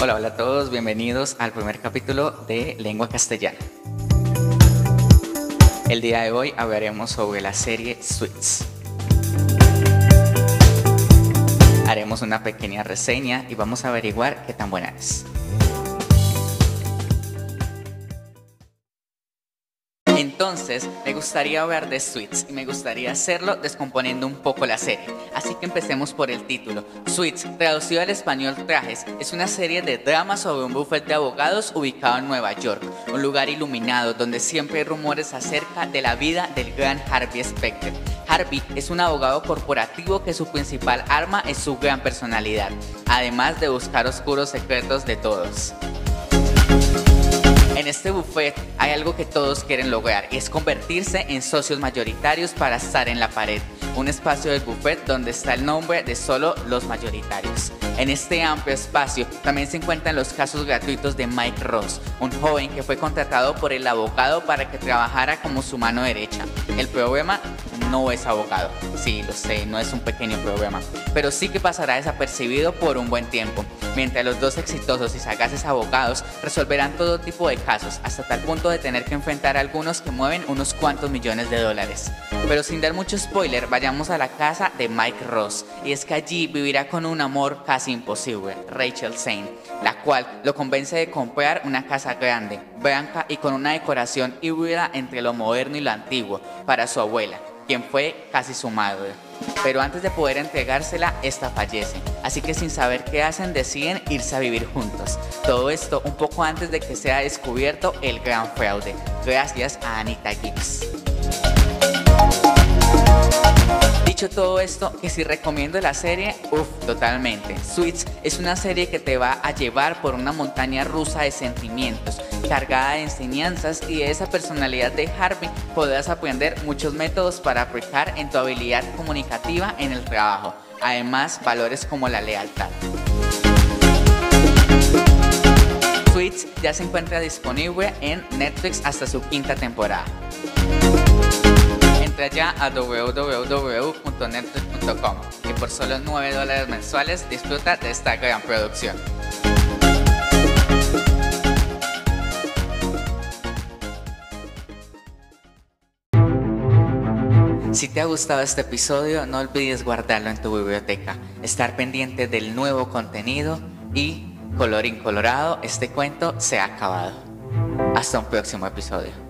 Hola, hola a todos, bienvenidos al primer capítulo de Lengua Castellana. El día de hoy hablaremos sobre la serie Suits. Haremos una pequeña reseña y vamos a averiguar qué tan buena es. Entonces, me gustaría hablar de Suits y me gustaría hacerlo descomponiendo un poco la serie. Así que empecemos por el título. Suits, traducido al español Trajes, es una serie de drama sobre un bufete de abogados ubicado en Nueva York, un lugar iluminado donde siempre hay rumores acerca de la vida del gran Harvey Specter. Harvey es un abogado corporativo que su principal arma es su gran personalidad, además de buscar oscuros secretos de todos. En este buffet hay algo que todos quieren lograr y es convertirse en socios mayoritarios para estar en la pared, un espacio del buffet donde está el nombre de solo los mayoritarios. En este amplio espacio también se encuentran los casos gratuitos de Mike Ross, un joven que fue contratado por el abogado para que trabajara como su mano derecha. El problema no es abogado. Sí, lo sé, no es un pequeño problema. Pero sí que pasará desapercibido por un buen tiempo. Mientras los dos exitosos y sagaces abogados resolverán todo tipo de casos, hasta tal punto de tener que enfrentar a algunos que mueven unos cuantos millones de dólares. Pero sin dar mucho spoiler, vayamos a la casa de Mike Ross. Y es que allí vivirá con un amor casi imposible, Rachel Zane, la cual lo convence de comprar una casa grande, blanca y con una decoración híbrida entre lo moderno y lo antiguo para su abuela quien fue casi su madre. Pero antes de poder entregársela, esta fallece. Así que sin saber qué hacen, deciden irse a vivir juntos. Todo esto un poco antes de que sea descubierto el gran fraude, gracias a Anita Gibbs. Dicho todo esto, que si recomiendo la serie, uff, totalmente. Suits es una serie que te va a llevar por una montaña rusa de sentimientos, cargada de enseñanzas y de esa personalidad de Harvey podrás aprender muchos métodos para aplicar en tu habilidad comunicativa en el trabajo. Además, valores como la lealtad. Suits ya se encuentra disponible en Netflix hasta su quinta temporada entra ya a www.netflix.com y por solo 9 dólares mensuales disfruta de esta gran producción. Si te ha gustado este episodio, no olvides guardarlo en tu biblioteca, estar pendiente del nuevo contenido y, colorín colorado, este cuento se ha acabado. Hasta un próximo episodio.